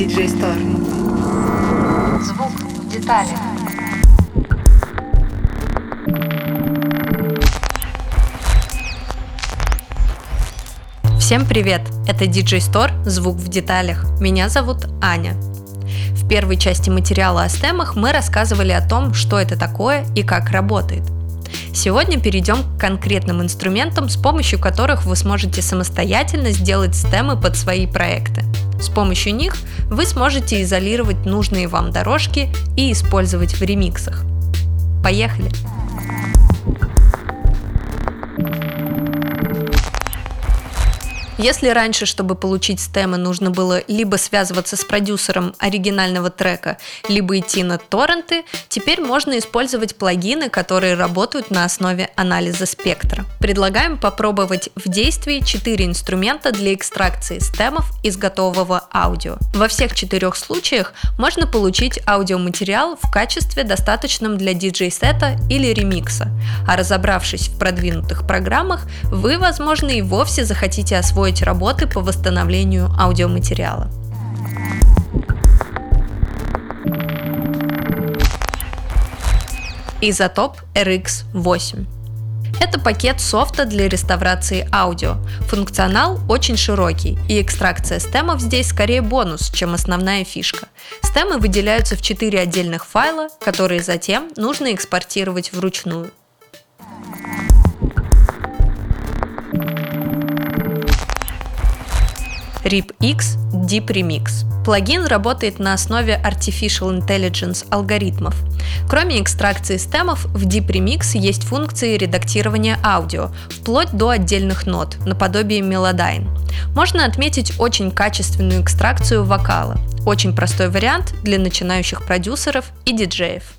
DJ Store. Звук в деталях. Всем привет! Это DJ Store «Звук в деталях». Меня зовут Аня. В первой части материала о стемах мы рассказывали о том, что это такое и как работает. Сегодня перейдем к конкретным инструментам, с помощью которых вы сможете самостоятельно сделать стемы под свои проекты. С помощью них вы сможете изолировать нужные вам дорожки и использовать в ремиксах. Поехали! Если раньше, чтобы получить стемы, нужно было либо связываться с продюсером оригинального трека, либо идти на торренты, теперь можно использовать плагины, которые работают на основе анализа спектра. Предлагаем попробовать в действии 4 инструмента для экстракции стемов из готового аудио. Во всех четырех случаях можно получить аудиоматериал в качестве достаточном для диджей-сета или ремикса, а разобравшись в продвинутых программах, вы, возможно, и вовсе захотите освоить освоить работы по восстановлению аудиоматериала. Изотоп RX8 это пакет софта для реставрации аудио. Функционал очень широкий, и экстракция стемов здесь скорее бонус, чем основная фишка. Стемы выделяются в 4 отдельных файла, которые затем нужно экспортировать вручную. RipX Deep Remix. Плагин работает на основе Artificial Intelligence алгоритмов. Кроме экстракции стемов, в Deep Remix есть функции редактирования аудио, вплоть до отдельных нот, наподобие Melodyne. Можно отметить очень качественную экстракцию вокала. Очень простой вариант для начинающих продюсеров и диджеев.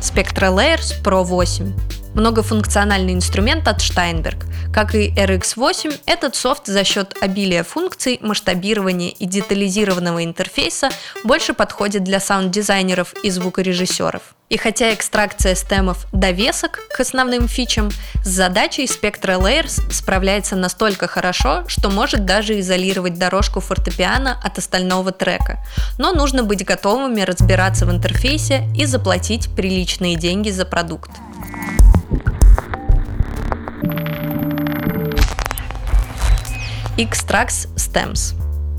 Spectra Layers Pro 8 многофункциональный инструмент от Steinberg. Как и RX8, этот софт за счет обилия функций, масштабирования и детализированного интерфейса больше подходит для саунд-дизайнеров и звукорежиссеров. И хотя экстракция стемов – довесок к основным фичам, с задачей Spectra Layers справляется настолько хорошо, что может даже изолировать дорожку фортепиано от остального трека. Но нужно быть готовыми разбираться в интерфейсе и заплатить приличные деньги за продукт. Xtrax Stems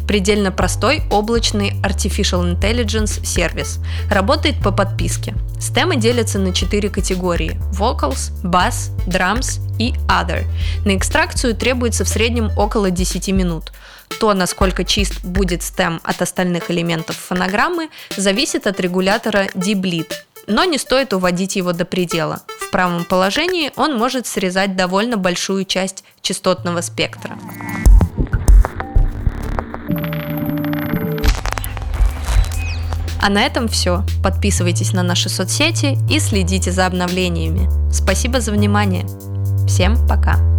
предельно простой облачный Artificial Intelligence сервис. Работает по подписке. Стемы делятся на четыре категории – Vocals, Bass, Drums и Other. На экстракцию требуется в среднем около 10 минут. То, насколько чист будет стем от остальных элементов фонограммы, зависит от регулятора D-Bleed, но не стоит уводить его до предела. В правом положении он может срезать довольно большую часть частотного спектра. А на этом все. Подписывайтесь на наши соцсети и следите за обновлениями. Спасибо за внимание. Всем пока.